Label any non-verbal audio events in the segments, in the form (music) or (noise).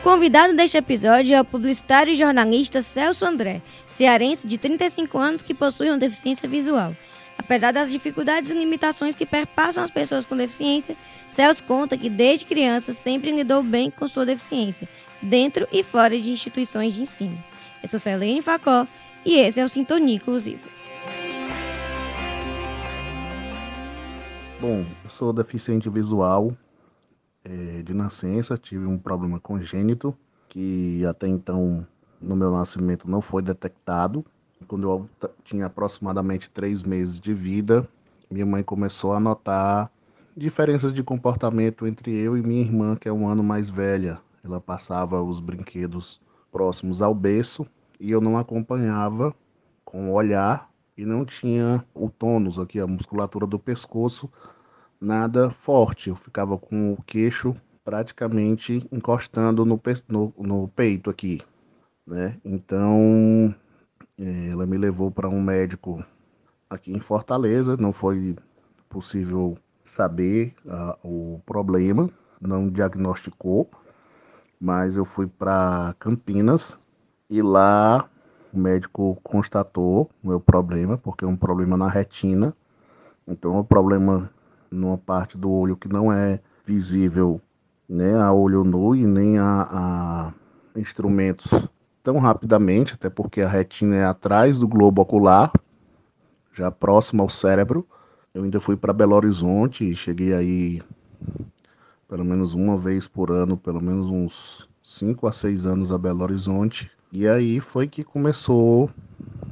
convidado deste episódio é o publicitário e jornalista Celso André, cearense de 35 anos que possui uma deficiência visual. Apesar das dificuldades e limitações que perpassam as pessoas com deficiência, Celso conta que desde criança sempre lidou bem com sua deficiência, dentro e fora de instituições de ensino. Eu sou Selene Facó e esse é o Sintonia Inclusiva. Bom, eu sou deficiente visual é, de nascença, tive um problema congênito que até então no meu nascimento não foi detectado. Quando eu tinha aproximadamente três meses de vida, minha mãe começou a notar diferenças de comportamento entre eu e minha irmã, que é um ano mais velha. Ela passava os brinquedos próximos ao berço e eu não acompanhava com o olhar e não tinha o tônus aqui, a musculatura do pescoço, nada forte. Eu ficava com o queixo praticamente encostando no, no, no peito aqui, né? Então, é, ela me levou para um médico aqui em Fortaleza. Não foi possível saber uh, o problema, não diagnosticou, mas eu fui para Campinas e lá o médico constatou o meu problema, porque é um problema na retina. Então, é um problema numa parte do olho que não é visível né, a olho nu e nem a, a instrumentos tão rapidamente, até porque a retina é atrás do globo ocular, já próximo ao cérebro. Eu ainda fui para Belo Horizonte e cheguei aí pelo menos uma vez por ano, pelo menos uns 5 a 6 anos a Belo Horizonte. E aí foi que começou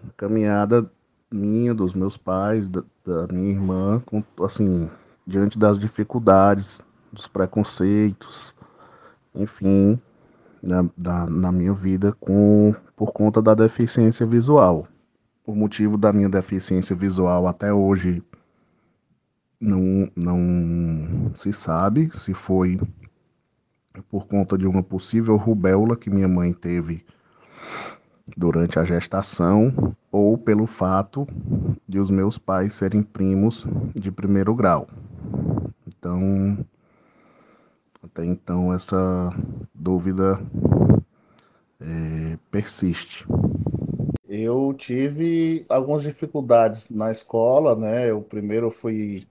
a caminhada minha, dos meus pais, da, da minha irmã, com, assim, diante das dificuldades, dos preconceitos, enfim, na, da, na minha vida com, por conta da deficiência visual. O motivo da minha deficiência visual até hoje não, não se sabe se foi por conta de uma possível rubéola que minha mãe teve durante a gestação ou pelo fato de os meus pais serem primos de primeiro grau. Então, até então essa dúvida é, persiste. Eu tive algumas dificuldades na escola, né? Eu primeiro fui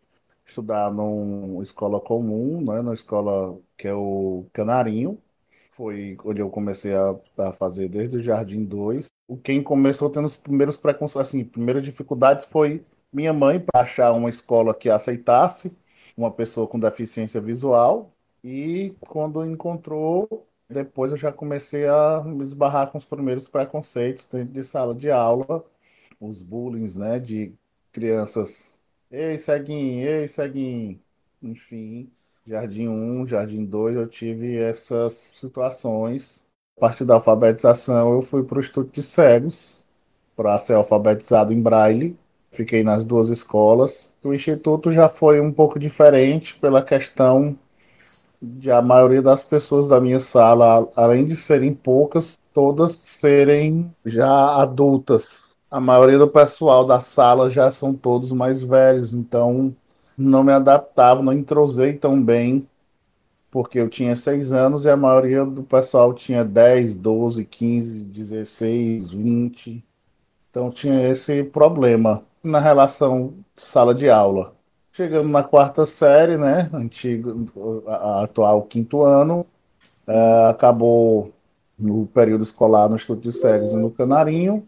estudar numa escola comum, né? Na escola que é o Canarinho, foi onde eu comecei a, a fazer desde o Jardim 2. O quem começou tendo os primeiros preconceitos, assim, primeiras dificuldades foi minha mãe para achar uma escola que aceitasse uma pessoa com deficiência visual. E quando encontrou, depois eu já comecei a me esbarrar com os primeiros preconceitos dentro de sala de aula, os bullying, né, de crianças, ei, ceguinho, ei, ceguinho, enfim. Jardim 1, Jardim 2, eu tive essas situações. A partir da alfabetização, eu fui para o Instituto de Cegos para ser alfabetizado em Braille. Fiquei nas duas escolas. O Instituto já foi um pouco diferente pela questão de a maioria das pessoas da minha sala, além de serem poucas, todas serem já adultas. A maioria do pessoal da sala já são todos mais velhos, então não me adaptava, não entrosei tão bem, porque eu tinha seis anos e a maioria do pessoal tinha 10, 12, 15, 16, 20. Então tinha esse problema na relação sala de aula. Chegando na quarta série, né, antigo, a, atual quinto ano, é, acabou no período escolar no Instituto de Séries e no Canarinho,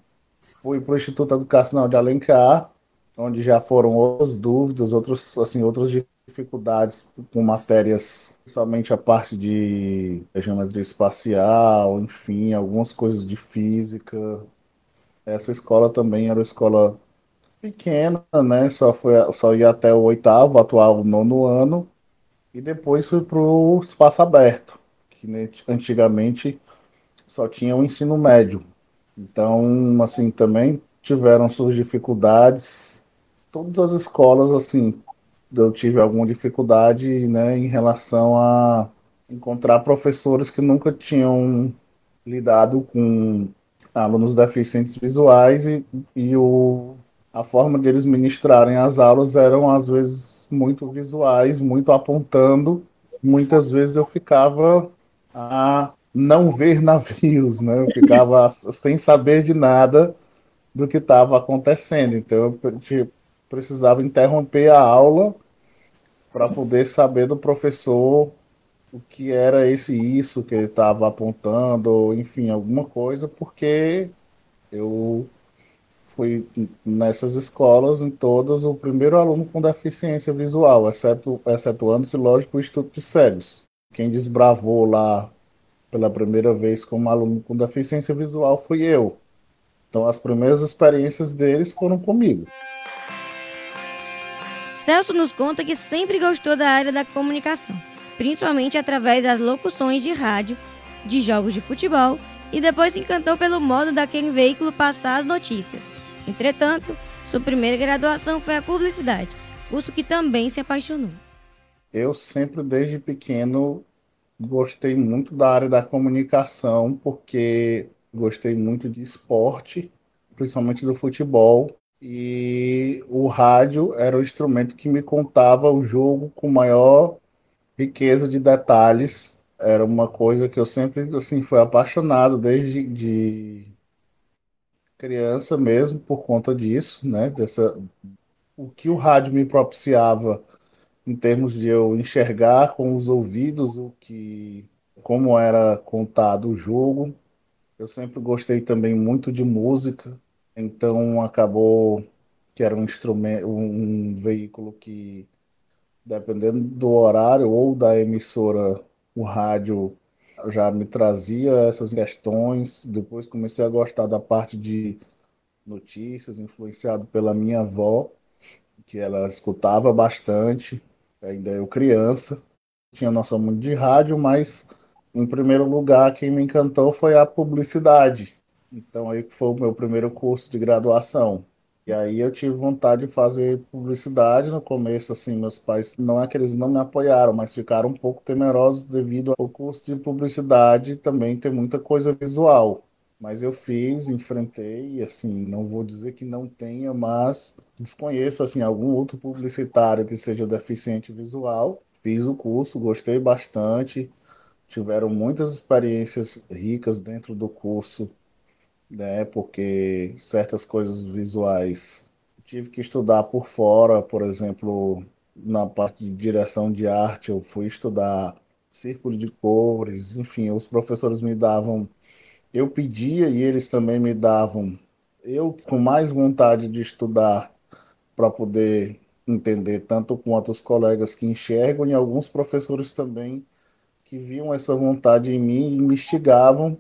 fui para o Instituto Educacional de Alencar, onde já foram outras dúvidas, outros, assim, outras dificuldades com matérias, somente a parte de geometria espacial, enfim, algumas coisas de física. Essa escola também era uma escola pequena, né? Só, foi, só ia até o oitavo, atual nono ano, e depois fui para o espaço aberto, que antigamente só tinha o ensino médio. Então, assim, também tiveram suas dificuldades, todas as escolas, assim, eu tive alguma dificuldade, né, em relação a encontrar professores que nunca tinham lidado com alunos deficientes visuais e, e o, a forma deles ministrarem as aulas eram às vezes muito visuais, muito apontando. Muitas vezes eu ficava a não ver (laughs) navios, né? Eu ficava sem saber de nada do que estava acontecendo. Então eu tipo, precisava interromper a aula para poder saber do professor o que era esse isso que ele estava apontando, ou enfim, alguma coisa, porque eu fui nessas escolas, em todas, o primeiro aluno com deficiência visual, exceto, excetuando-se, lógico, o Instituto de Cegos. Quem desbravou lá pela primeira vez como aluno com deficiência visual fui eu. Então as primeiras experiências deles foram comigo. Celso nos conta que sempre gostou da área da comunicação, principalmente através das locuções de rádio, de jogos de futebol e depois se encantou pelo modo daquele veículo passar as notícias. Entretanto, sua primeira graduação foi a publicidade, curso que também se apaixonou. Eu sempre, desde pequeno, gostei muito da área da comunicação, porque gostei muito de esporte, principalmente do futebol. E o rádio era o instrumento que me contava o jogo com maior riqueza de detalhes. Era uma coisa que eu sempre assim fui apaixonado desde de criança mesmo por conta disso, né? Dessa o que o rádio me propiciava em termos de eu enxergar com os ouvidos o que como era contado o jogo. Eu sempre gostei também muito de música, então acabou que era um instrumento, um veículo que dependendo do horário ou da emissora, o rádio já me trazia essas questões. Depois comecei a gostar da parte de notícias, influenciado pela minha avó, que ela escutava bastante ainda eu criança, tinha noção muito de rádio, mas em primeiro lugar quem me encantou foi a publicidade. Então aí foi o meu primeiro curso de graduação. E aí eu tive vontade de fazer publicidade no começo, assim, meus pais não é que eles não me apoiaram, mas ficaram um pouco temerosos devido ao curso de publicidade também ter muita coisa visual. Mas eu fiz, enfrentei, assim, não vou dizer que não tenha, mas desconheço assim algum outro publicitário que seja deficiente visual. Fiz o curso, gostei bastante. Tiveram muitas experiências ricas dentro do curso, né? Porque certas coisas visuais tive que estudar por fora, por exemplo, na parte de direção de arte, eu fui estudar círculo de cores, enfim, os professores me davam eu pedia e eles também me davam. Eu com mais vontade de estudar para poder entender tanto quanto os colegas que enxergam e alguns professores também que viam essa vontade em mim e me instigavam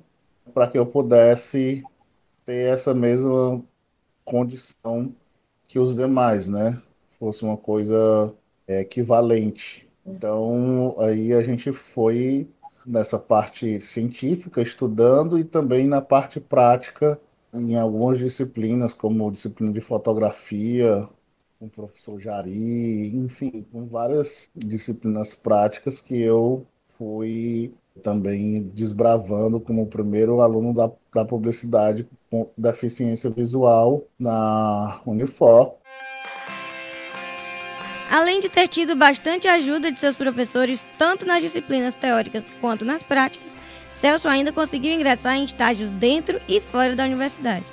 para que eu pudesse ter essa mesma condição que os demais, né? Fosse uma coisa é, equivalente. Então, aí a gente foi nessa parte científica, estudando, e também na parte prática, em algumas disciplinas, como disciplina de fotografia, com o professor Jari, enfim, com várias disciplinas práticas que eu fui também desbravando como primeiro aluno da, da publicidade com deficiência visual na Unifor. Além de ter tido bastante ajuda de seus professores, tanto nas disciplinas teóricas quanto nas práticas, Celso ainda conseguiu ingressar em estágios dentro e fora da universidade.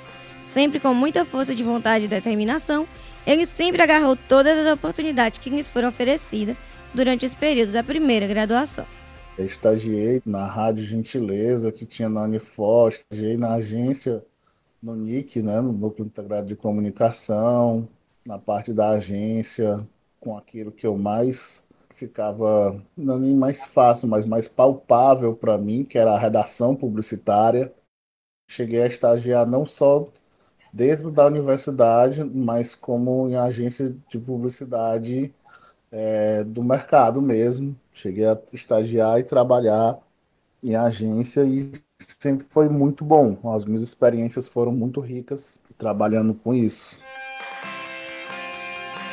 Sempre com muita força de vontade e determinação, ele sempre agarrou todas as oportunidades que lhes foram oferecidas durante esse período da primeira graduação. Eu estagiei na Rádio Gentileza, que tinha na Unifor, estagiei na agência, no NIC, né, no Núcleo Integrado de Comunicação, na parte da agência, com aquilo que eu mais ficava, não é nem mais fácil, mas mais palpável para mim, que era a redação publicitária. Cheguei a estagiar não só dentro da universidade, mas como em agência de publicidade é, do mercado mesmo. Cheguei a estagiar e trabalhar em agência e sempre foi muito bom. As minhas experiências foram muito ricas trabalhando com isso.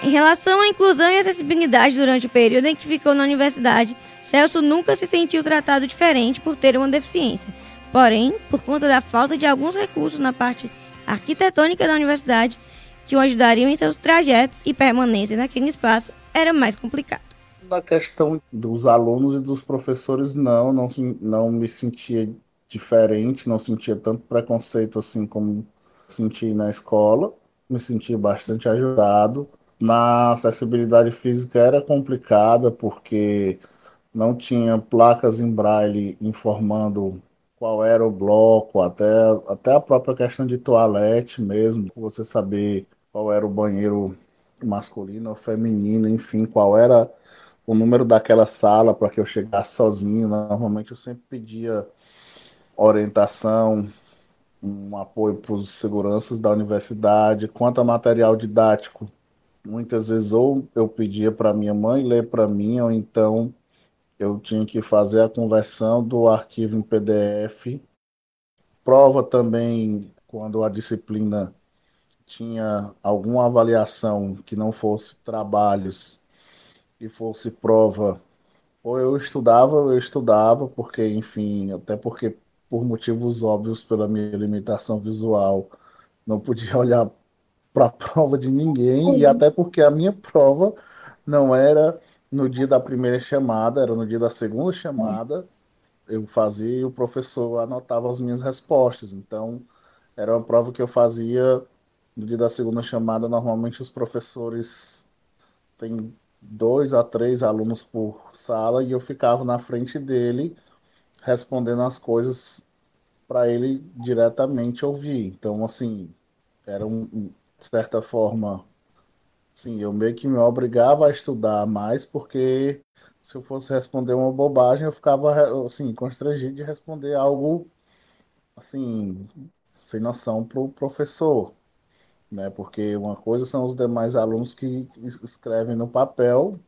Em relação à inclusão e acessibilidade durante o período em que ficou na universidade, Celso nunca se sentiu tratado diferente por ter uma deficiência. Porém, por conta da falta de alguns recursos na parte arquitetônica da universidade que o ajudariam em seus trajetos e permanência naquele espaço, era mais complicado. Na questão dos alunos e dos professores, não, não, não me sentia diferente, não sentia tanto preconceito assim como senti na escola, me senti bastante ajudado. Na acessibilidade física era complicada porque não tinha placas em braille informando qual era o bloco, até, até a própria questão de toalete mesmo, você saber qual era o banheiro masculino ou feminino, enfim, qual era o número daquela sala para que eu chegasse sozinho. Normalmente eu sempre pedia orientação, um apoio para os seguranças da universidade, quanto a material didático. Muitas vezes ou eu pedia para minha mãe ler para mim, ou então eu tinha que fazer a conversão do arquivo em PDF. Prova também quando a disciplina tinha alguma avaliação que não fosse trabalhos e fosse prova, ou eu estudava, ou eu estudava, porque, enfim, até porque por motivos óbvios pela minha limitação visual, não podia (laughs) olhar para a prova de ninguém, uhum. e até porque a minha prova não era no dia da primeira chamada, era no dia da segunda chamada. Eu fazia e o professor anotava as minhas respostas. Então, era uma prova que eu fazia no dia da segunda chamada. Normalmente, os professores têm dois a três alunos por sala e eu ficava na frente dele respondendo as coisas para ele diretamente ouvir. Então, assim, era um, de certa forma, sim, eu meio que me obrigava a estudar mais, porque se eu fosse responder uma bobagem, eu ficava, assim, constrangido de responder algo, assim, sem noção para o professor, né? Porque uma coisa são os demais alunos que escrevem no papel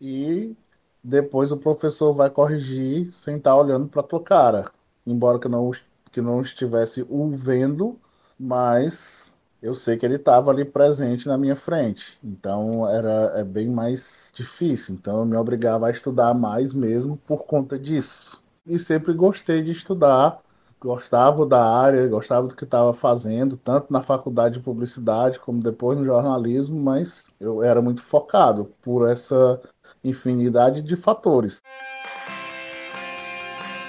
e depois o professor vai corrigir sem estar olhando para tua cara, embora que não que não estivesse o vendo, mas eu sei que ele estava ali presente na minha frente. Então era é bem mais difícil. Então eu me obrigava a estudar mais mesmo por conta disso. E sempre gostei de estudar, gostava da área, gostava do que estava fazendo, tanto na faculdade de publicidade como depois no jornalismo, mas eu era muito focado por essa infinidade de fatores.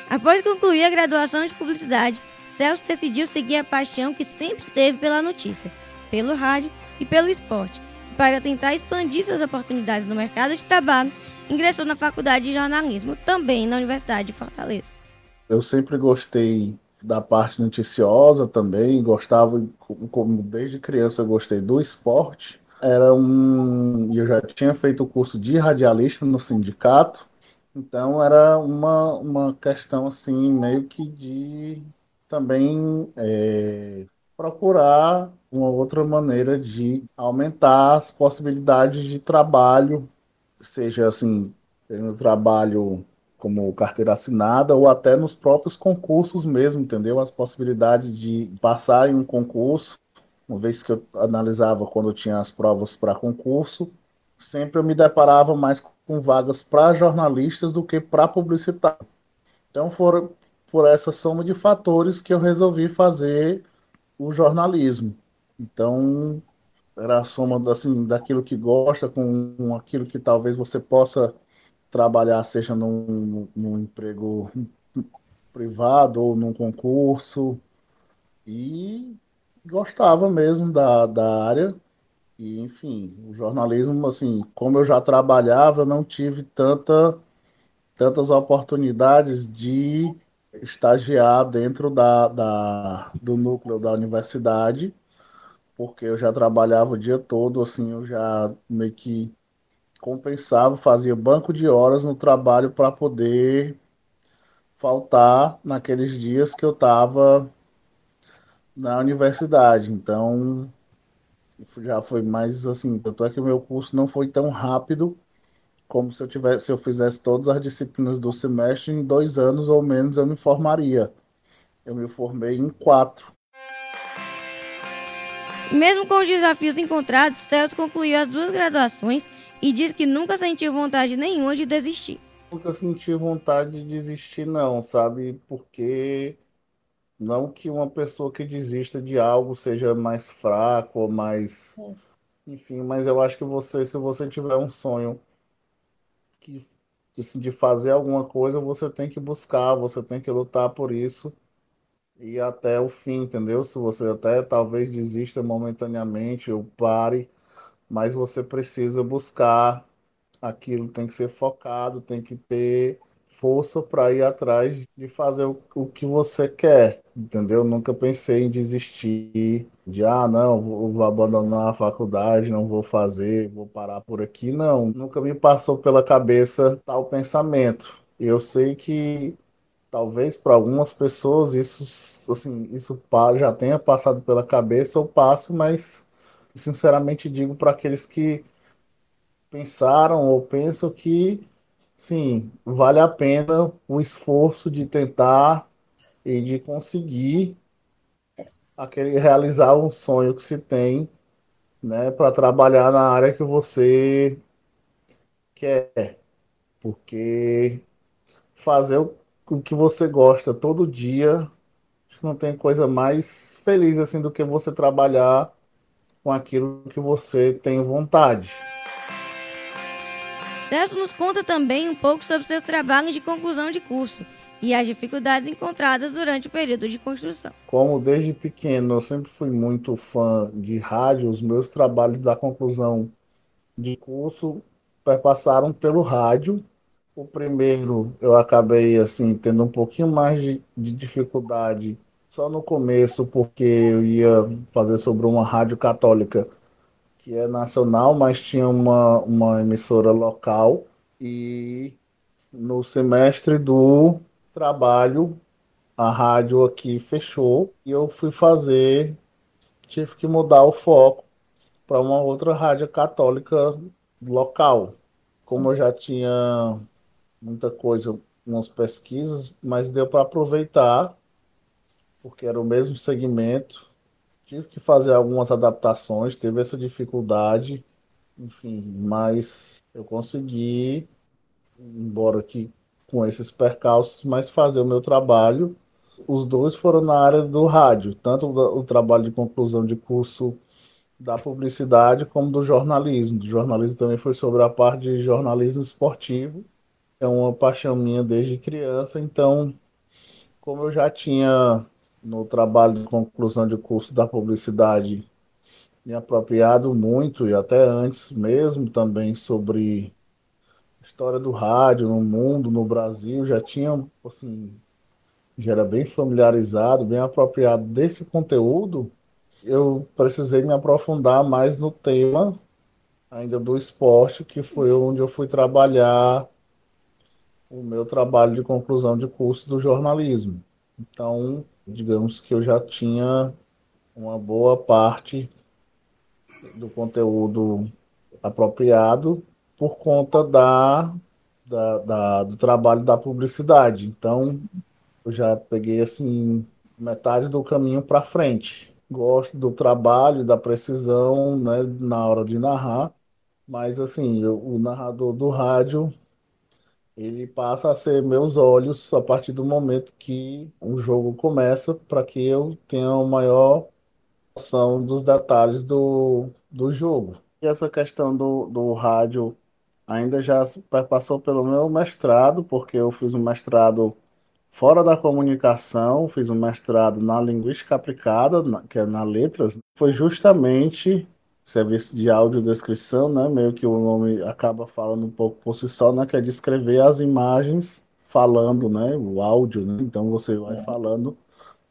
Após concluir a graduação de publicidade, Celso decidiu seguir a paixão que sempre teve pela notícia, pelo rádio e pelo esporte. Para tentar expandir suas oportunidades no mercado de trabalho, ingressou na faculdade de jornalismo, também na Universidade de Fortaleza. Eu sempre gostei da parte noticiosa também, gostava, como desde criança eu gostei do esporte era um. Eu já tinha feito o curso de radialista no sindicato, então era uma, uma questão assim, meio que de também é, procurar uma outra maneira de aumentar as possibilidades de trabalho, seja assim, no trabalho como carteira assinada ou até nos próprios concursos mesmo, entendeu? As possibilidades de passar em um concurso uma vez que eu analisava quando eu tinha as provas para concurso, sempre eu me deparava mais com vagas para jornalistas do que para publicitário. Então foram por essa soma de fatores que eu resolvi fazer o jornalismo. Então era a soma assim, daquilo que gosta com aquilo que talvez você possa trabalhar, seja num, num emprego privado ou num concurso. E gostava mesmo da, da área. E, enfim, o jornalismo, assim, como eu já trabalhava, não tive tanta, tantas oportunidades de estagiar dentro da, da, do núcleo da universidade, porque eu já trabalhava o dia todo, assim, eu já meio que compensava, fazia banco de horas no trabalho para poder faltar naqueles dias que eu estava na universidade. Então, já foi mais assim, tanto é que o meu curso não foi tão rápido como se eu tivesse, se eu fizesse todas as disciplinas do semestre em dois anos ou menos eu me formaria. Eu me formei em quatro. Mesmo com os desafios encontrados, Celso concluiu as duas graduações e diz que nunca sentiu vontade nenhuma de desistir. Nunca senti vontade de desistir, não, sabe? Porque não que uma pessoa que desista de algo seja mais fraco ou mais. Enfim, mas eu acho que você, se você tiver um sonho que assim, de fazer alguma coisa, você tem que buscar, você tem que lutar por isso e até o fim, entendeu? Se você até talvez desista momentaneamente ou pare, mas você precisa buscar aquilo, tem que ser focado, tem que ter força para ir atrás de fazer o, o, que você quer, entendeu? Nunca pensei em desistir de, ah, não, vou, vou abandonar a faculdade, não vou fazer, vou parar por aqui. Não, nunca me passou pela cabeça tal pensamento. Eu sei que talvez para algumas pessoas isso, assim, isso já tenha passado pela cabeça ou passe, mas sinceramente digo para aqueles que pensaram ou pensam que sim, vale a pena o esforço de tentar e de conseguir aquele realizar um sonho que se tem, né, para trabalhar na área que você quer, porque fazer o, que você gosta todo dia não tem coisa mais feliz assim do que você trabalhar com aquilo que você tem vontade. Celso nos conta também um pouco sobre seus trabalhos de conclusão de curso e as dificuldades encontradas durante o período de construção. Como desde pequeno eu sempre fui muito fã de rádio, os meus trabalhos da conclusão de curso passaram pelo rádio. O primeiro eu acabei assim tendo um pouquinho mais de, de dificuldade só no começo, porque eu ia fazer sobre uma rádio católica que é nacional, mas tinha uma, uma emissora local. E no semestre do trabalho, a rádio aqui fechou e eu fui fazer, tive que mudar o foco para uma outra rádio católica local. Como eu já tinha muita coisa, umas pesquisas, mas deu para aproveitar, porque era o mesmo segmento tive que fazer algumas adaptações, teve essa dificuldade, enfim, mas eu consegui, embora que com esses percalços, mas fazer o meu trabalho. Os dois foram na área do rádio, tanto o trabalho de conclusão de curso da publicidade como do jornalismo. Do jornalismo também foi sobre a parte de jornalismo esportivo. É uma paixão minha desde criança, então, como eu já tinha no trabalho de conclusão de curso da publicidade me apropriado muito e até antes mesmo também sobre história do rádio no mundo, no Brasil, já tinha assim, já era bem familiarizado, bem apropriado desse conteúdo. Eu precisei me aprofundar mais no tema ainda do esporte, que foi onde eu fui trabalhar o meu trabalho de conclusão de curso do jornalismo. Então, digamos que eu já tinha uma boa parte do conteúdo apropriado por conta da, da, da, do trabalho da publicidade. Então, eu já peguei assim metade do caminho para frente. Gosto do trabalho, da precisão, né, na hora de narrar, mas assim, eu, o narrador do rádio ele passa a ser meus olhos a partir do momento que o jogo começa, para que eu tenha uma maior noção dos detalhes do, do jogo. E essa questão do, do rádio ainda já passou pelo meu mestrado, porque eu fiz um mestrado fora da comunicação, fiz um mestrado na linguística aplicada, que é na letras, foi justamente serviço de audiodescrição, né? Meio que o nome acaba falando um pouco por si só, né? Que é descrever as imagens falando, né? O áudio, né? Então você vai é. falando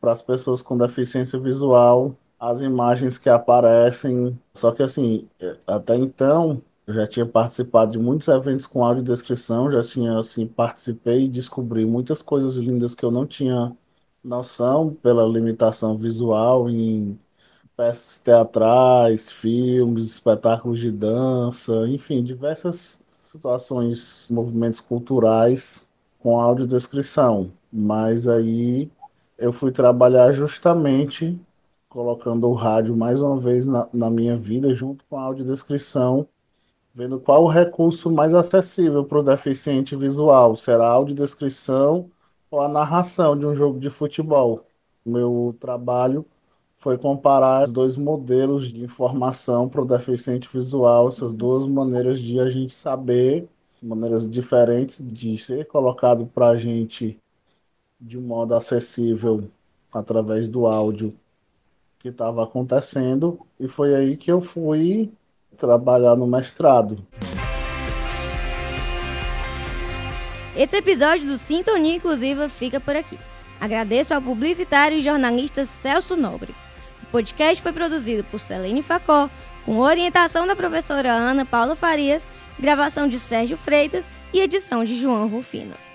para as pessoas com deficiência visual as imagens que aparecem. Só que assim, é, até então eu já tinha participado de muitos eventos com audiodescrição, já tinha assim participei e descobri muitas coisas lindas que eu não tinha noção pela limitação visual em peças teatrais, filmes, espetáculos de dança, enfim, diversas situações, movimentos culturais com audiodescrição. Mas aí eu fui trabalhar justamente colocando o rádio mais uma vez na, na minha vida, junto com a audiodescrição, vendo qual o recurso mais acessível para o deficiente visual. Será a audiodescrição ou a narração de um jogo de futebol? Meu trabalho foi comparar os dois modelos de informação para o deficiente visual, essas duas maneiras de a gente saber maneiras diferentes de ser colocado para a gente de modo acessível através do áudio que estava acontecendo e foi aí que eu fui trabalhar no mestrado. Esse episódio do Sintonia Inclusiva fica por aqui. Agradeço ao publicitário e jornalista Celso Nobre. O podcast foi produzido por Selene Facó, com orientação da professora Ana Paula Farias, gravação de Sérgio Freitas e edição de João Rufino.